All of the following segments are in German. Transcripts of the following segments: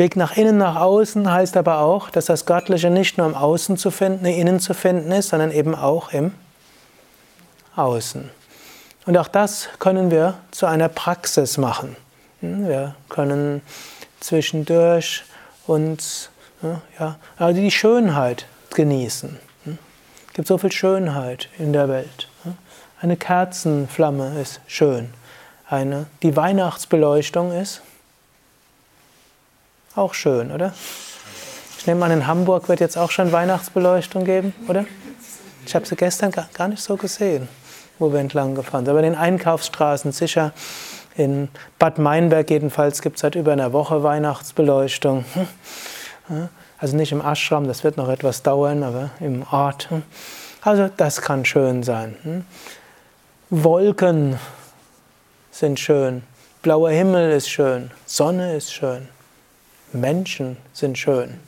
Weg nach innen, nach außen heißt aber auch, dass das Göttliche nicht nur im Außen zu finden, innen zu finden ist, sondern eben auch im Außen. Und auch das können wir zu einer Praxis machen. Hm, wir können zwischendurch uns ja, also die Schönheit genießen. Hm. Es gibt so viel Schönheit in der Welt. Hm. Eine Kerzenflamme ist schön. Eine, die Weihnachtsbeleuchtung ist auch schön, oder? Ich nehme an, in Hamburg wird jetzt auch schon Weihnachtsbeleuchtung geben, oder? Ich habe sie gestern gar nicht so gesehen, wo wir entlang gefahren sind. Aber in den Einkaufsstraßen sicher. In Bad Meinberg jedenfalls gibt es seit über einer Woche Weihnachtsbeleuchtung. Also nicht im Ashram, das wird noch etwas dauern, aber im Ort. Also das kann schön sein. Wolken sind schön, blauer Himmel ist schön, Sonne ist schön, Menschen sind schön.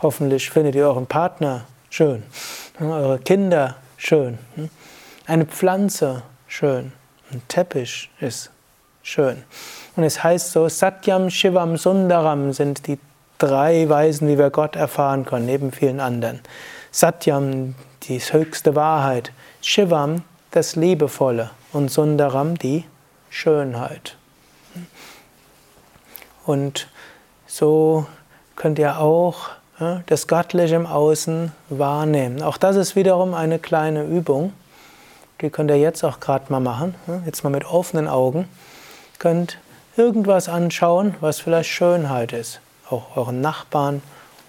Hoffentlich findet ihr euren Partner schön, eure Kinder schön, eine Pflanze schön, ein Teppich ist schön. Und es heißt so, Satyam, Shivam, Sundaram sind die drei Weisen, wie wir Gott erfahren können, neben vielen anderen. Satyam, die höchste Wahrheit. Shivam, das Liebevolle. Und Sundaram, die Schönheit. Und so könnt ihr auch das Göttliche im Außen wahrnehmen. Auch das ist wiederum eine kleine Übung. Die könnt ihr jetzt auch gerade mal machen. Jetzt mal mit offenen Augen. Ihr könnt irgendwas anschauen, was vielleicht Schönheit ist. Auch euren Nachbarn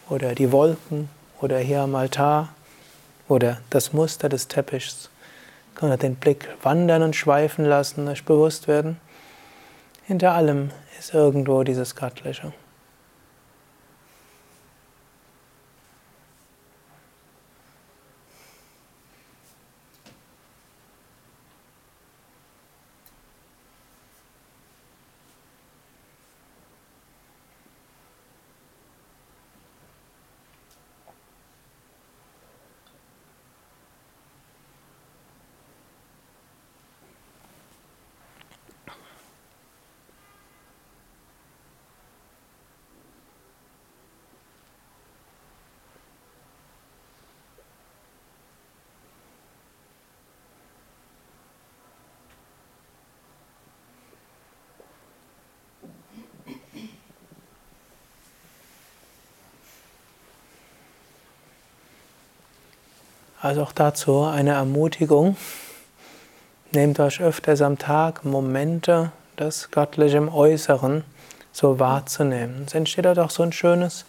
oder die Wolken oder hier am Altar oder das Muster des Teppichs. Ihr könnt den Blick wandern und schweifen lassen, euch bewusst werden. Hinter allem ist irgendwo dieses Göttliche. Also auch dazu eine Ermutigung. Nehmt euch öfters am Tag Momente, das Göttliche im Äußeren so wahrzunehmen. Es entsteht dort auch so ein schönes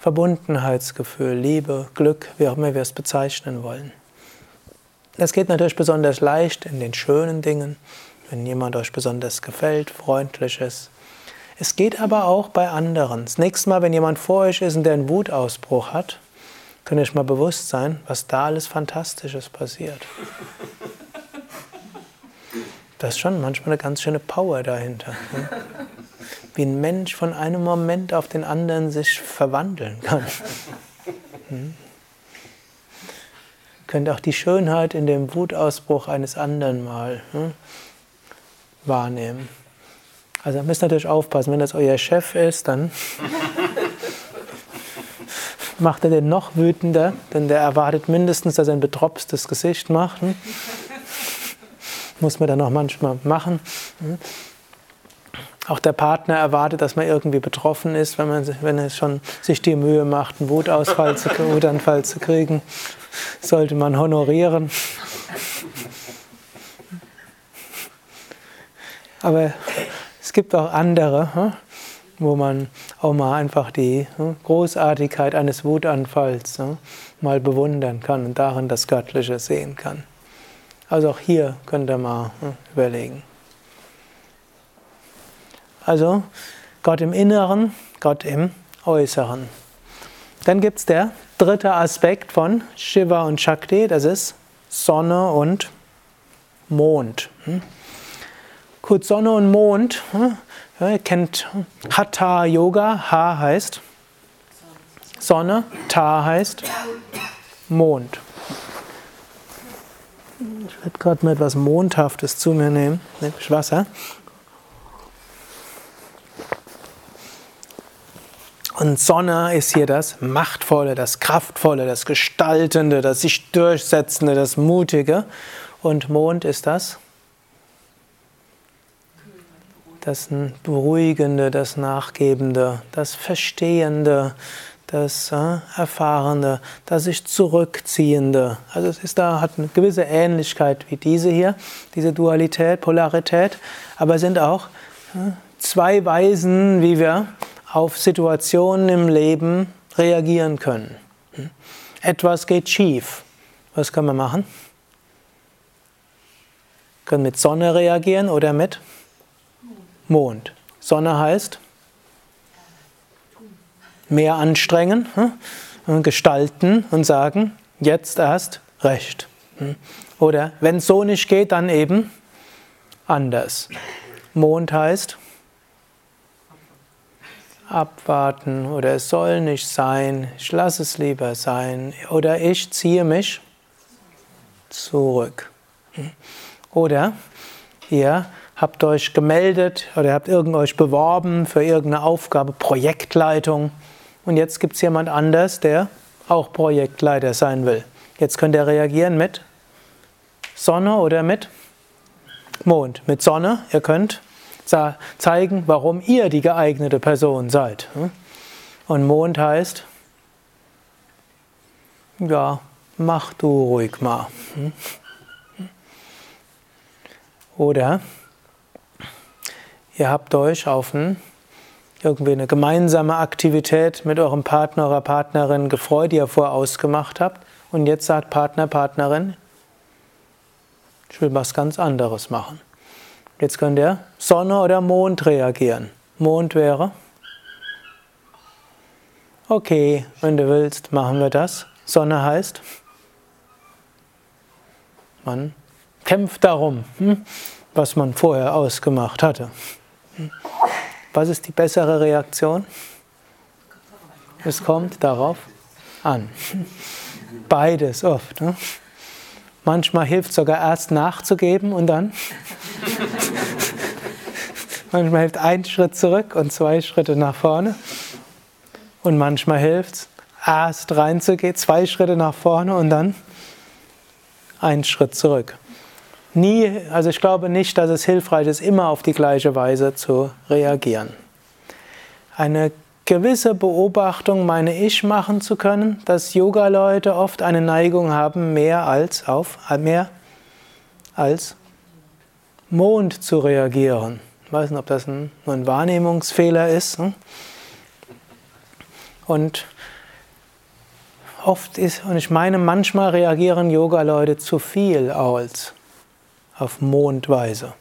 Verbundenheitsgefühl, Liebe, Glück, wie auch immer wir es bezeichnen wollen. Das geht natürlich besonders leicht in den schönen Dingen, wenn jemand euch besonders gefällt, freundlich ist. Es geht aber auch bei anderen. Das nächste Mal, wenn jemand vor euch ist und der einen Wutausbruch hat, Könnt ihr euch mal bewusst sein, was da alles Fantastisches passiert. Da ist schon manchmal eine ganz schöne Power dahinter. Ne? Wie ein Mensch von einem Moment auf den anderen sich verwandeln kann. Hm? Könnt auch die Schönheit in dem Wutausbruch eines anderen mal hm, wahrnehmen. Also müsst ihr natürlich aufpassen, wenn das euer Chef ist, dann macht er den noch wütender, denn der erwartet mindestens, dass er ein betropstes Gesicht macht. Hm? Muss man dann auch manchmal machen. Hm? Auch der Partner erwartet, dass man irgendwie betroffen ist, wenn, man, wenn er schon sich die Mühe macht, einen Wutausfall zu, Wutanfall zu kriegen. Sollte man honorieren. Aber es gibt auch andere. Hm? Wo man auch mal einfach die hm, Großartigkeit eines Wutanfalls hm, mal bewundern kann und darin das Göttliche sehen kann. Also auch hier könnt ihr mal hm, überlegen. Also Gott im Inneren, Gott im Äußeren. Dann gibt es der dritte Aspekt von Shiva und Shakti, das ist Sonne und Mond. Gut, Sonne und Mond ihr kennt Hatha Yoga. Ha heißt Sonne, Ta heißt Mond. Ich werde gerade mal etwas Mondhaftes zu mir nehmen, nämlich Wasser. Und Sonne ist hier das Machtvolle, das Kraftvolle, das Gestaltende, das sich Durchsetzende, das Mutige. Und Mond ist das? Das Beruhigende, das Nachgebende, das Verstehende, das äh, Erfahrene, das sich Zurückziehende. Also es ist da, hat eine gewisse Ähnlichkeit wie diese hier, diese Dualität, Polarität, aber sind auch äh, zwei Weisen, wie wir auf Situationen im Leben reagieren können. Hm? Etwas geht schief. Was können wir machen? Wir können mit Sonne reagieren oder mit Mond. Sonne heißt mehr anstrengen, hm? gestalten und sagen, jetzt erst recht. Hm? Oder wenn es so nicht geht, dann eben anders. Mond heißt abwarten oder es soll nicht sein, ich lasse es lieber sein oder ich ziehe mich zurück. Hm? Oder ihr habt euch gemeldet oder habt irgend euch beworben für irgendeine Aufgabe, Projektleitung und jetzt gibt es jemand anders, der auch Projektleiter sein will. Jetzt könnt ihr reagieren mit Sonne oder mit Mond. Mit Sonne, ihr könnt zeigen, warum ihr die geeignete Person seid. Und Mond heißt, ja, mach du ruhig mal. Oder ihr habt euch auf ein, irgendwie eine gemeinsame Aktivität mit eurem Partner, eurer Partnerin gefreut, die ihr vorher ausgemacht habt. Und jetzt sagt Partner, Partnerin, ich will was ganz anderes machen. Jetzt könnt ihr Sonne oder Mond reagieren. Mond wäre, okay, wenn du willst, machen wir das. Sonne heißt, man kämpft darum, hm, was man vorher ausgemacht hatte. Was ist die bessere Reaktion? Es kommt darauf an. Beides oft. Ne? Manchmal hilft es sogar erst nachzugeben und dann. manchmal hilft ein Schritt zurück und zwei Schritte nach vorne. Und manchmal hilft es erst reinzugehen, zwei Schritte nach vorne und dann einen Schritt zurück. Nie, also ich glaube nicht, dass es hilfreich ist, immer auf die gleiche Weise zu reagieren. Eine gewisse Beobachtung meine ich machen zu können, dass Yoga-Leute oft eine Neigung haben, mehr als auf mehr als Mond zu reagieren. Ich weiß nicht, ob das ein, nur ein Wahrnehmungsfehler ist. Hm? Und oft ist, und ich meine, manchmal reagieren Yoga-Leute zu viel als auf Mondweise.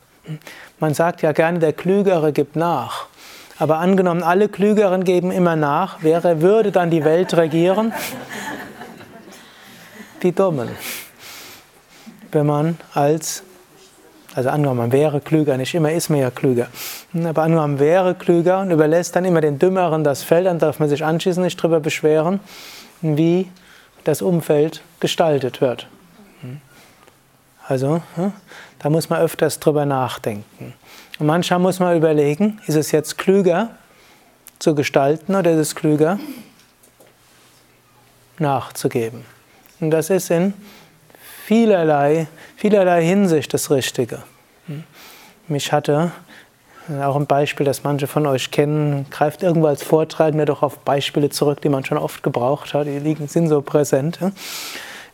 Man sagt ja gerne, der Klügere gibt nach. Aber angenommen, alle Klügeren geben immer nach, wer würde dann die Welt regieren? Die Dummen. Wenn man als, also angenommen, man wäre klüger, nicht immer ist man ja klüger, aber angenommen, man wäre klüger und überlässt dann immer den Dümmeren das Feld, dann darf man sich anschließend nicht darüber beschweren, wie das Umfeld gestaltet wird. Also, da muss man öfters drüber nachdenken. Und manchmal muss man überlegen, ist es jetzt klüger zu gestalten oder ist es klüger nachzugeben? Und das ist in vielerlei, vielerlei Hinsicht das Richtige. Mich hatte auch ein Beispiel, das manche von euch kennen, greift irgendwo als Vortragender doch auf Beispiele zurück, die man schon oft gebraucht hat. Die sind so präsent.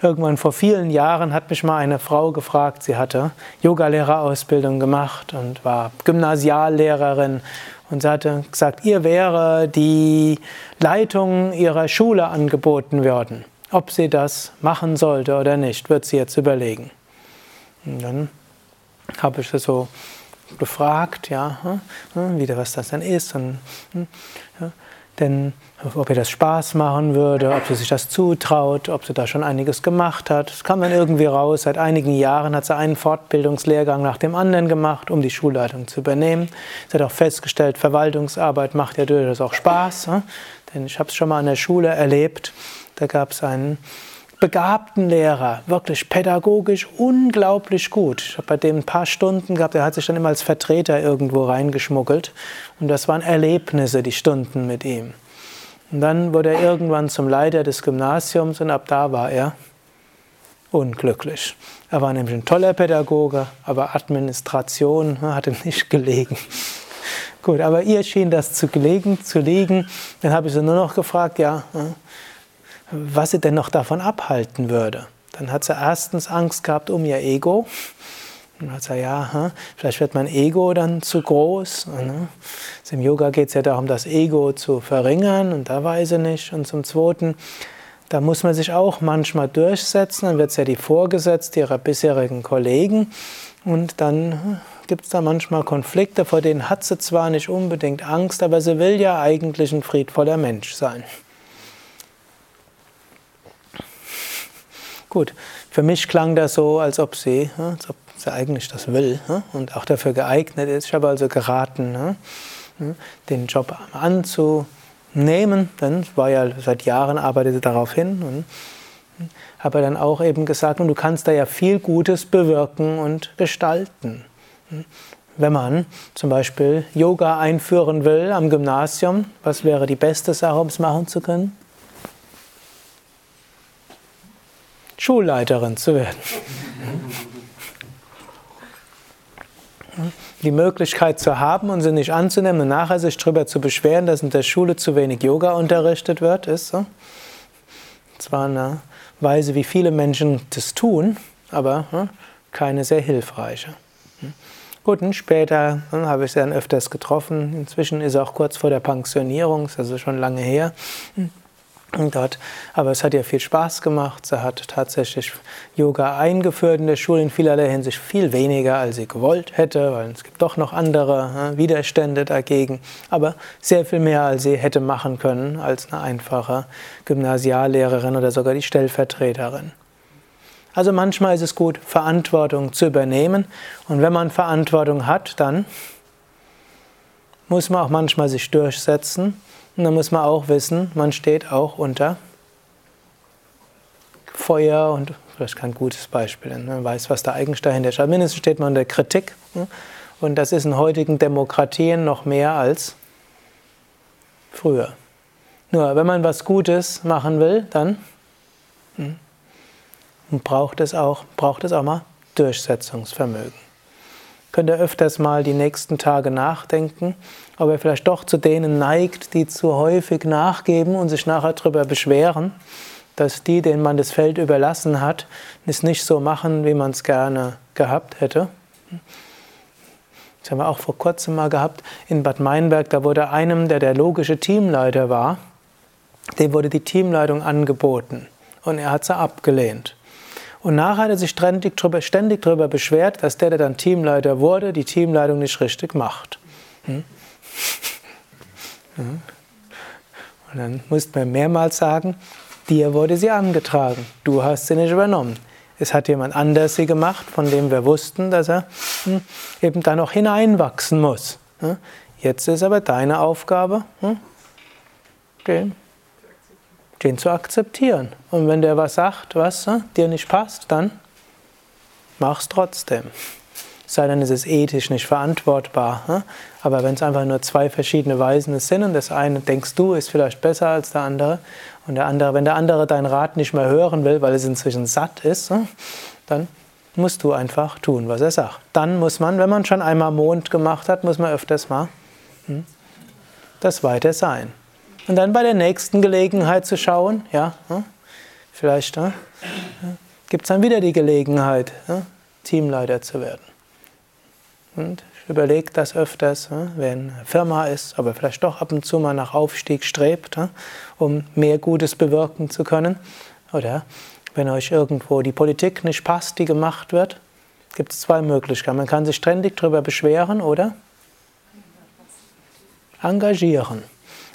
Irgendwann vor vielen Jahren hat mich mal eine Frau gefragt, sie hatte Yogalehrerausbildung gemacht und war Gymnasiallehrerin und sie hatte gesagt, ihr wäre die Leitung ihrer Schule angeboten worden. Ob sie das machen sollte oder nicht, wird sie jetzt überlegen. Und dann habe ich sie so gefragt, ja, hm, hm, wie was das denn ist. Und, hm, ja, denn ob ihr das Spaß machen würde, ob sie sich das zutraut, ob sie da schon einiges gemacht hat. Das kam dann irgendwie raus. Seit einigen Jahren hat sie einen Fortbildungslehrgang nach dem anderen gemacht, um die Schulleitung zu übernehmen. Sie hat auch festgestellt, Verwaltungsarbeit macht ja durchaus auch Spaß. Ne? Denn ich habe es schon mal an der Schule erlebt. Da gab es einen begabten Lehrer, wirklich pädagogisch unglaublich gut. Ich habe bei dem ein paar Stunden gehabt, er hat sich dann immer als Vertreter irgendwo reingeschmuggelt. Und das waren Erlebnisse, die Stunden mit ihm. Und dann wurde er irgendwann zum Leiter des Gymnasiums und ab da war er unglücklich. Er war nämlich ein toller Pädagoge, aber Administration ne, hat ihm nicht gelegen. Gut, aber ihr schien das zu gelegen, zu liegen. Dann habe ich sie nur noch gefragt, ja, ne, was sie denn noch davon abhalten würde. Dann hat sie erstens Angst gehabt um ihr Ego. Dann hat sie, ja, vielleicht wird mein Ego dann zu groß. Ne? Also Im Yoga geht es ja darum, das Ego zu verringern und da weiß sie nicht. Und zum Zweiten, da muss man sich auch manchmal durchsetzen. Dann wird es ja die Vorgesetzte ihrer bisherigen Kollegen. Und dann gibt es da manchmal Konflikte, vor denen hat sie zwar nicht unbedingt Angst, aber sie will ja eigentlich ein friedvoller Mensch sein. Gut, für mich klang das so, als ob sie, als ob sie eigentlich das will und auch dafür geeignet ist. Ich habe also geraten, den Job anzunehmen nehmen, denn es war ja seit Jahren arbeitete darauf hin und habe dann auch eben gesagt, und du kannst da ja viel Gutes bewirken und gestalten. Wenn man zum Beispiel Yoga einführen will am Gymnasium, was wäre die beste Sache, um es machen zu können? Schulleiterin zu werden die Möglichkeit zu haben und sie nicht anzunehmen und nachher sich darüber zu beschweren, dass in der Schule zu wenig Yoga unterrichtet wird, ist so. Zwar eine Weise, wie viele Menschen das tun, aber hm, keine sehr hilfreiche. Hm. Gut, und später hm, habe ich sie dann öfters getroffen. Inzwischen ist er auch kurz vor der Pensionierung, ist also schon lange her dort. Aber es hat ihr viel Spaß gemacht. Sie hat tatsächlich Yoga eingeführt in der Schule, in vielerlei Hinsicht viel weniger, als sie gewollt hätte, weil es gibt doch noch andere Widerstände dagegen. Aber sehr viel mehr, als sie hätte machen können, als eine einfache Gymnasiallehrerin oder sogar die Stellvertreterin. Also manchmal ist es gut, Verantwortung zu übernehmen. Und wenn man Verantwortung hat, dann muss man auch manchmal sich durchsetzen und dann muss man auch wissen, man steht auch unter Feuer und vielleicht kein gutes Beispiel, ne? man weiß, was da eigentlich dahinter steht. Mindestens steht man unter Kritik. Ne? Und das ist in heutigen Demokratien noch mehr als früher. Nur, wenn man was Gutes machen will, dann hm, braucht es auch, braucht es auch mal Durchsetzungsvermögen könnt ihr öfters mal die nächsten Tage nachdenken, ob er vielleicht doch zu denen neigt, die zu häufig nachgeben und sich nachher darüber beschweren, dass die, denen man das Feld überlassen hat, es nicht so machen, wie man es gerne gehabt hätte. Das haben wir auch vor kurzem mal gehabt in Bad Meinberg. Da wurde einem, der der logische Teamleiter war, dem wurde die Teamleitung angeboten und er hat sie abgelehnt. Und nachher hat er sich ständig darüber, ständig darüber beschwert, dass der, der dann Teamleiter wurde, die Teamleitung nicht richtig macht. Hm? Und dann musste man mehrmals sagen, dir wurde sie angetragen, du hast sie nicht übernommen. Es hat jemand anders sie gemacht, von dem wir wussten, dass er hm, eben da noch hineinwachsen muss. Hm? Jetzt ist aber deine Aufgabe, den den zu akzeptieren. Und wenn der was sagt, was ne, dir nicht passt, dann mach's trotzdem. Sei denn, es ist ethisch nicht verantwortbar. Ne? Aber wenn es einfach nur zwei verschiedene Weisen sind und das eine denkst du ist vielleicht besser als der andere und der andere, wenn der andere deinen Rat nicht mehr hören will, weil es inzwischen satt ist, ne, dann musst du einfach tun, was er sagt. Dann muss man, wenn man schon einmal Mond gemacht hat, muss man öfters mal hm, das weiter sein. Und dann bei der nächsten Gelegenheit zu schauen, ja, vielleicht ja, gibt es dann wieder die Gelegenheit, ja, Teamleiter zu werden. Und ich überlege das öfters, ja, wenn eine Firma ist, aber vielleicht doch ab und zu mal nach Aufstieg strebt, um mehr Gutes bewirken zu können. Oder wenn euch irgendwo die Politik nicht passt, die gemacht wird, gibt es zwei Möglichkeiten. Man kann sich ständig darüber beschweren oder engagieren.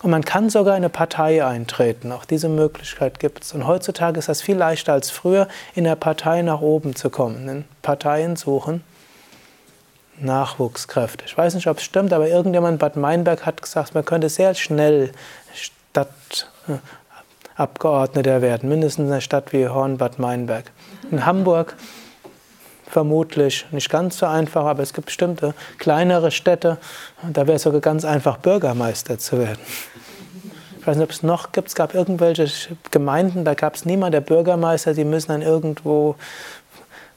Und man kann sogar in eine Partei eintreten. Auch diese Möglichkeit gibt es. Und heutzutage ist das viel leichter als früher, in der Partei nach oben zu kommen. In Parteien suchen Nachwuchskräfte. Ich weiß nicht, ob es stimmt, aber irgendjemand in Bad Meinberg hat gesagt, man könnte sehr schnell Stadtabgeordneter werden, mindestens in einer Stadt wie Horn-Bad Meinberg. In Hamburg vermutlich nicht ganz so einfach, aber es gibt bestimmte kleinere Städte, da wäre es sogar ganz einfach, Bürgermeister zu werden. Ich weiß nicht, ob es noch gibt. Es gab irgendwelche Gemeinden, da gab es niemand, der Bürgermeister, die müssen dann irgendwo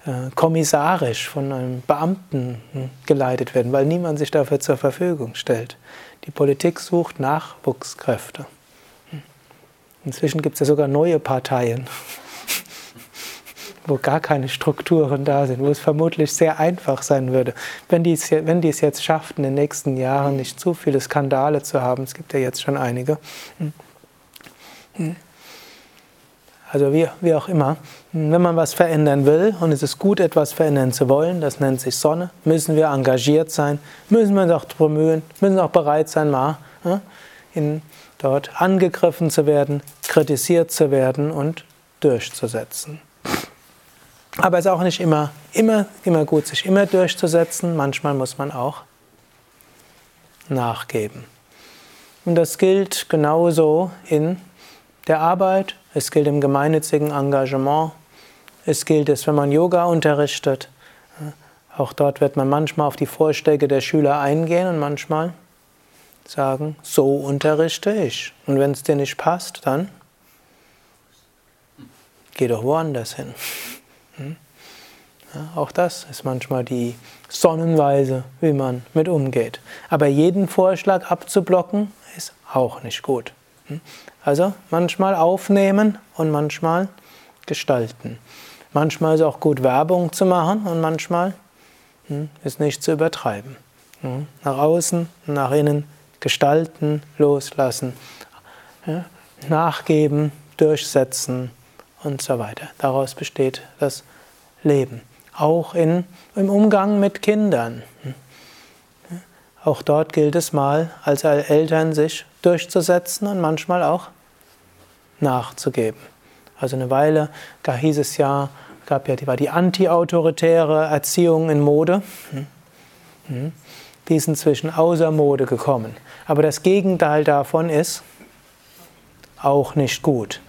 äh, kommissarisch von einem Beamten hm, geleitet werden, weil niemand sich dafür zur Verfügung stellt. Die Politik sucht Nachwuchskräfte. Hm. Inzwischen gibt es ja sogar neue Parteien, wo gar keine Strukturen da sind, wo es vermutlich sehr einfach sein würde, wenn die es, wenn die es jetzt schafft, in den nächsten Jahren nicht zu viele Skandale zu haben. Es gibt ja jetzt schon einige. Hm. Also wie, wie auch immer, wenn man was verändern will und es ist gut, etwas verändern zu wollen, das nennt sich Sonne, müssen wir engagiert sein, müssen wir uns auch bemühen, müssen auch bereit sein, mal in, dort angegriffen zu werden, kritisiert zu werden und durchzusetzen. Aber es ist auch nicht immer, immer, immer gut, sich immer durchzusetzen. Manchmal muss man auch nachgeben. Und das gilt genauso in der Arbeit, es gilt im gemeinnützigen Engagement, es gilt es, wenn man Yoga unterrichtet. Auch dort wird man manchmal auf die Vorschläge der Schüler eingehen und manchmal sagen, so unterrichte ich. Und wenn es dir nicht passt, dann geh doch woanders hin. Hm? Ja, auch das ist manchmal die Sonnenweise, wie man mit umgeht. Aber jeden Vorschlag abzublocken, ist auch nicht gut. Hm? Also manchmal aufnehmen und manchmal gestalten. Manchmal ist auch gut Werbung zu machen und manchmal hm, ist nicht zu übertreiben. Nach außen, nach innen gestalten, loslassen, nachgeben, durchsetzen und so weiter. Daraus besteht das Leben. Auch in, im Umgang mit Kindern. Auch dort gilt es mal, als Eltern sich durchzusetzen und manchmal auch nachzugeben. Also eine Weile da hieß es ja, gab ja die, war die anti-autoritäre Erziehung in Mode. Die ist inzwischen außer Mode gekommen. Aber das Gegenteil davon ist auch nicht gut.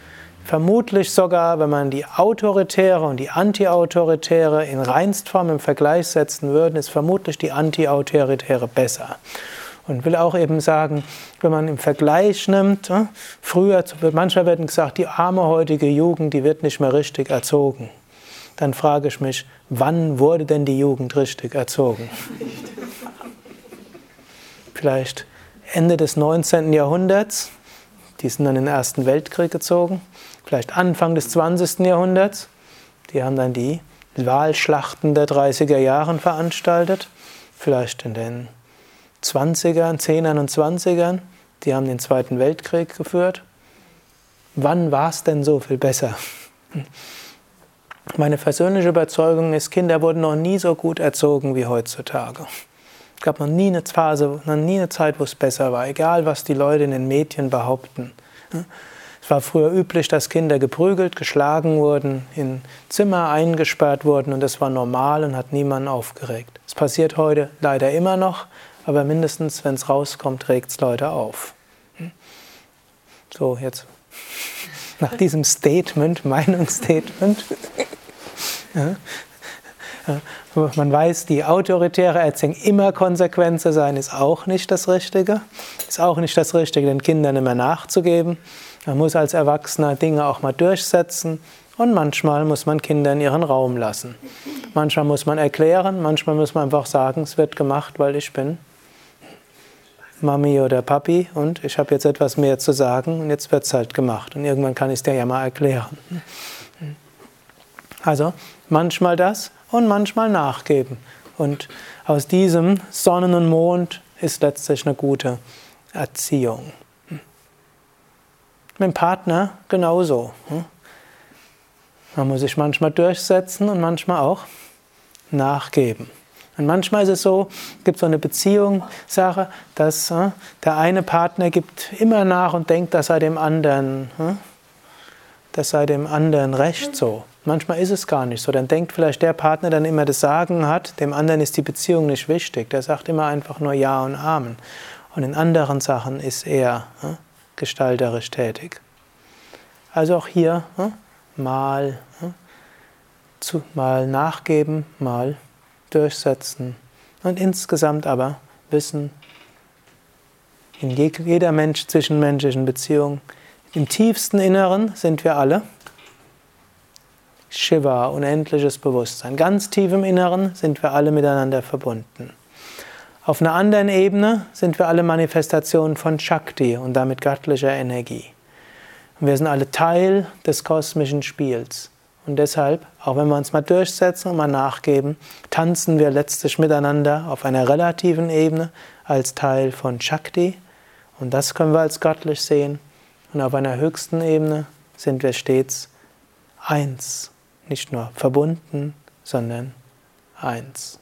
Vermutlich sogar, wenn man die autoritäre und die anti-autoritäre in Reinstform im Vergleich setzen würde, ist vermutlich die anti-autoritäre besser. Und will auch eben sagen, wenn man im Vergleich nimmt, ne, früher, manchmal werden gesagt, die arme heutige Jugend, die wird nicht mehr richtig erzogen. Dann frage ich mich, wann wurde denn die Jugend richtig erzogen? Vielleicht Ende des 19. Jahrhunderts, die sind dann in den Ersten Weltkrieg gezogen. Vielleicht Anfang des 20. Jahrhunderts, die haben dann die Wahlschlachten der 30er Jahre veranstaltet. Vielleicht in den 20ern, 10ern und 20ern, die haben den Zweiten Weltkrieg geführt. Wann war es denn so viel besser? Meine persönliche Überzeugung ist, Kinder wurden noch nie so gut erzogen wie heutzutage. Es gab noch nie eine Phase, noch nie eine Zeit, wo es besser war, egal was die Leute in den Medien behaupten. Es war früher üblich, dass Kinder geprügelt, geschlagen wurden, in Zimmer eingesperrt wurden und das war normal und hat niemanden aufgeregt. Es passiert heute leider immer noch, aber mindestens, wenn es rauskommt, regt es Leute auf. Hm? So, jetzt nach diesem Statement, Meinungsstatement. Ja, man weiß, die autoritäre Erziehung immer konsequent zu sein, ist auch nicht das Richtige. Ist auch nicht das Richtige, den Kindern immer nachzugeben. Man muss als Erwachsener Dinge auch mal durchsetzen und manchmal muss man Kindern ihren Raum lassen. Manchmal muss man erklären, manchmal muss man einfach sagen, es wird gemacht, weil ich bin Mami oder Papi und ich habe jetzt etwas mehr zu sagen und jetzt wird es halt gemacht. Und irgendwann kann ich es dir ja mal erklären. Also manchmal das und manchmal nachgeben. Und aus diesem Sonnen und Mond ist letztlich eine gute Erziehung. Mit dem Partner genauso. Man muss sich manchmal durchsetzen und manchmal auch nachgeben. Und manchmal ist es so, gibt so eine Beziehungssache, dass äh, der eine Partner gibt immer nach und denkt, dass er dem anderen, äh, das sei dem anderen recht so. Manchmal ist es gar nicht so. Dann denkt vielleicht der Partner, der immer das Sagen hat, dem anderen ist die Beziehung nicht wichtig. Der sagt immer einfach nur Ja und Amen. Und in anderen Sachen ist er äh, gestalterisch tätig. Also auch hier äh, mal, äh, zu, mal nachgeben, mal durchsetzen und insgesamt aber wissen, in jeder Mensch zwischenmenschlichen Beziehung. Im tiefsten Inneren sind wir alle Shiva, unendliches Bewusstsein. Ganz tief im Inneren sind wir alle miteinander verbunden. Auf einer anderen Ebene sind wir alle Manifestationen von Shakti und damit göttlicher Energie. Und wir sind alle Teil des kosmischen Spiels. Und deshalb, auch wenn wir uns mal durchsetzen und mal nachgeben, tanzen wir letztlich miteinander auf einer relativen Ebene als Teil von Shakti. Und das können wir als göttlich sehen. Und auf einer höchsten Ebene sind wir stets eins. Nicht nur verbunden, sondern eins.